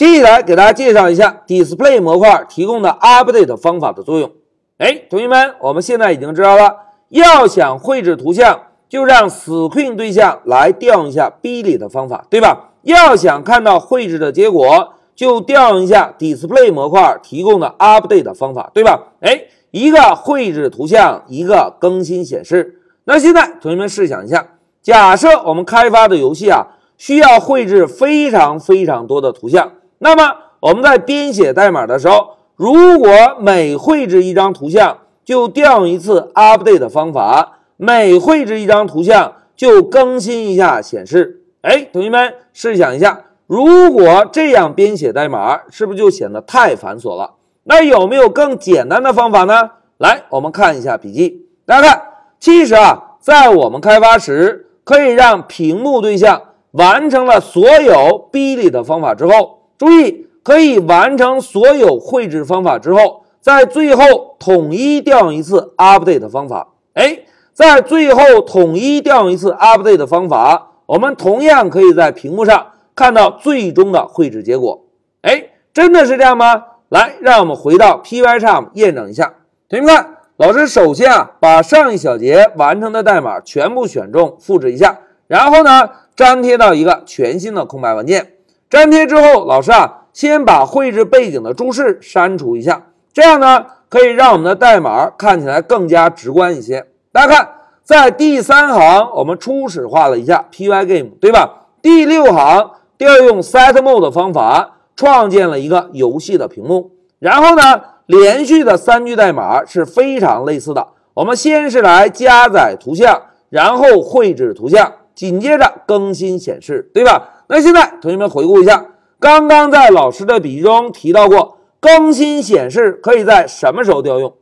接下来给大家介绍一下 Display 模块提供的 Update 方法的作用。哎，同学们，我们现在已经知道了，要想绘制图像，就让 Screen 对象来调用一下 B 里的方法，对吧？要想看到绘制的结果，就调用一下 Display 模块提供的 Update 方法，对吧？哎，一个绘制图像，一个更新显示。那现在同学们试想一下，假设我们开发的游戏啊，需要绘制非常非常多的图像。那么我们在编写代码的时候，如果每绘制一张图像就调用一次 update 的方法，每绘制一张图像就更新一下显示。哎，同学们试想一下，如果这样编写代码，是不是就显得太繁琐了？那有没有更简单的方法呢？来，我们看一下笔记。大家看，其实啊，在我们开发时，可以让屏幕对象完成了所有 B 里的方法之后。注意，可以完成所有绘制方法之后，在最后统一调用一次 update 方法。哎，在最后统一调用一次 update 方法，我们同样可以在屏幕上看到最终的绘制结果。哎，真的是这样吗？来，让我们回到 Pycharm 验证一下。同学们看，老师首先啊，把上一小节完成的代码全部选中，复制一下，然后呢，粘贴到一个全新的空白文件。粘贴之后，老师啊，先把绘制背景的注释删除一下，这样呢，可以让我们的代码看起来更加直观一些。大家看，在第三行我们初始化了一下 Pygame，对吧？第六行调用 setMode 方法创建了一个游戏的屏幕，然后呢，连续的三句代码是非常类似的。我们先是来加载图像，然后绘制图像，紧接着更新显示，对吧？那现在同学们回顾一下，刚刚在老师的笔记中提到过，更新显示可以在什么时候调用？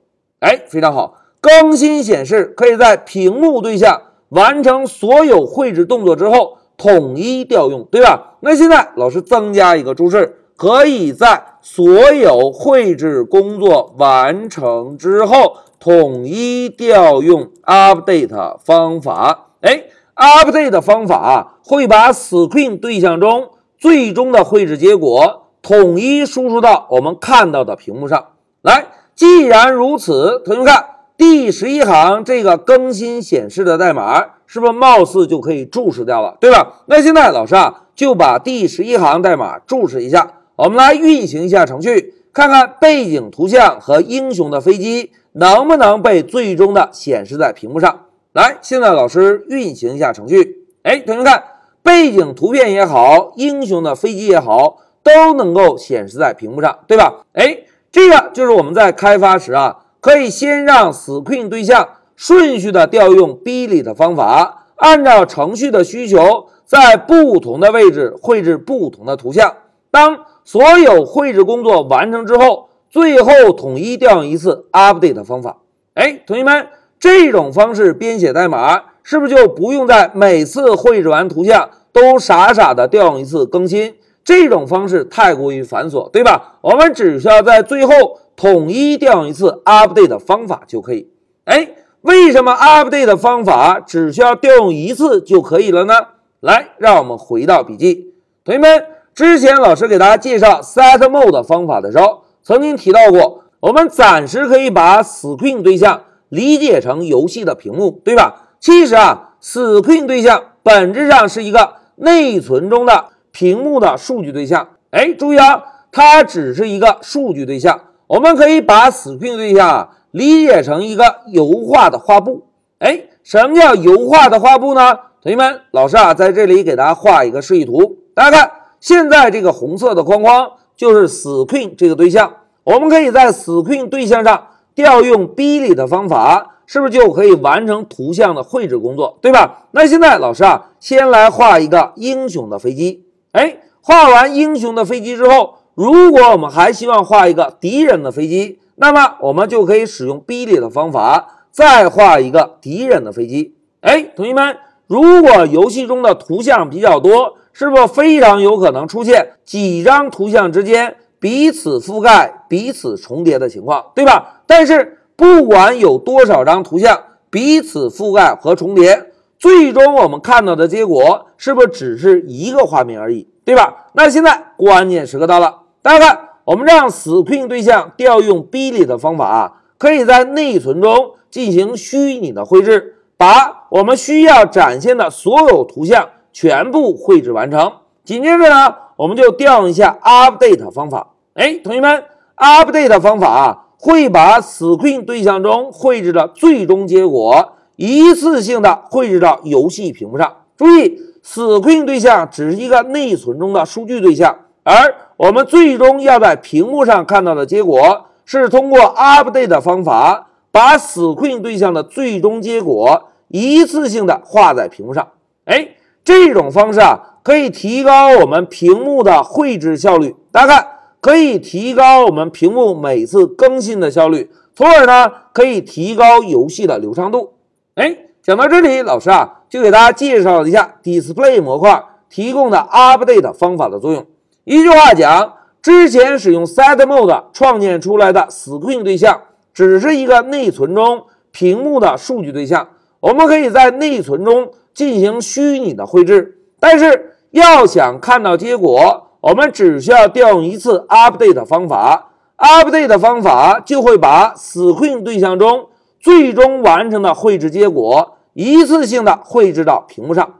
哎，非常好，更新显示可以在屏幕对象完成所有绘制动作之后统一调用，对吧？那现在老师增加一个注释，可以在所有绘制工作完成之后统一调用 update 方法。哎。Update 的方法会把 Screen 对象中最终的绘制结果统一输出到我们看到的屏幕上来。既然如此，同学们看第十一行这个更新显示的代码，是不是貌似就可以注释掉了，对吧？那现在老师啊就把第十一行代码注释一下，我们来运行一下程序，看看背景图像和英雄的飞机能不能被最终的显示在屏幕上。来，现在老师运行一下程序。哎，同学们看，背景图片也好，英雄的飞机也好，都能够显示在屏幕上，对吧？哎，这个就是我们在开发时啊，可以先让 Screen 对象顺序的调用 B 里的方法，按照程序的需求，在不同的位置绘制不同的图像。当所有绘制工作完成之后，最后统一调用一次 Update 方法。哎，同学们。这种方式编写代码，是不是就不用在每次绘制完图像都傻傻的调用一次更新？这种方式太过于繁琐，对吧？我们只需要在最后统一调用一次 update 的方法就可以。哎，为什么 update 的方法只需要调用一次就可以了呢？来，让我们回到笔记，同学们，之前老师给大家介绍 setMode 方法的时候，曾经提到过，我们暂时可以把 screen 对象。理解成游戏的屏幕，对吧？其实啊，Screen 对象本质上是一个内存中的屏幕的数据对象。哎，注意啊，它只是一个数据对象。我们可以把 Screen 对象啊理解成一个油画的画布。哎，什么叫油画的画布呢？同学们，老师啊在这里给大家画一个示意图。大家看，现在这个红色的框框就是 Screen 这个对象。我们可以在 Screen 对象上。调用 B 里的方法，是不是就可以完成图像的绘制工作，对吧？那现在老师啊，先来画一个英雄的飞机。哎，画完英雄的飞机之后，如果我们还希望画一个敌人的飞机，那么我们就可以使用 B 里的方法，再画一个敌人的飞机。哎，同学们，如果游戏中的图像比较多，是不是非常有可能出现几张图像之间？彼此覆盖、彼此重叠的情况，对吧？但是不管有多少张图像彼此覆盖和重叠，最终我们看到的结果是不是只是一个画面而已？对吧？那现在关键时刻到了，大家看，我们让 Screen 对象调用 bil 的方法啊，可以在内存中进行虚拟的绘制，把我们需要展现的所有图像全部绘制完成。紧接着呢，我们就调用一下 Update 方法。哎，同学们，Update 方法啊，会把 Screen 对象中绘制的最终结果一次性的绘制到游戏屏幕上。注意。Screen 对象只是一个内存中的数据对象，而我们最终要在屏幕上看到的结果，是通过 Update 方法把 Screen 对象的最终结果一次性的画在屏幕上。哎，这种方式啊，可以提高我们屏幕的绘制效率。大家看，可以提高我们屏幕每次更新的效率，从而呢，可以提高游戏的流畅度。哎，讲到这里，老师啊。就给大家介绍一下 Display 模块提供的 Update 方法的作用。一句话讲，之前使用 Set Mode 创建出来的 Screen 对象，只是一个内存中屏幕的数据对象，我们可以在内存中进行虚拟的绘制。但是要想看到结果，我们只需要调用一次 Update 方法，Update 方法就会把 Screen 对象中最终完成的绘制结果。一次性的绘制到屏幕上，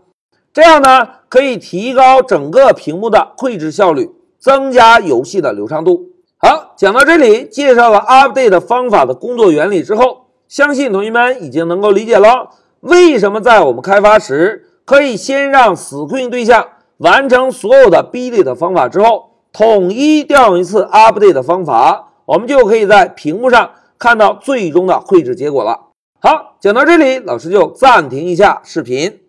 这样呢可以提高整个屏幕的绘制效率，增加游戏的流畅度。好，讲到这里，介绍了 Update 方法的工作原理之后，相信同学们已经能够理解了为什么在我们开发时可以先让 Screen 对象完成所有的 Billy 的方法之后，统一调用一次 Update 的方法，我们就可以在屏幕上看到最终的绘制结果了。好，讲到这里，老师就暂停一下视频。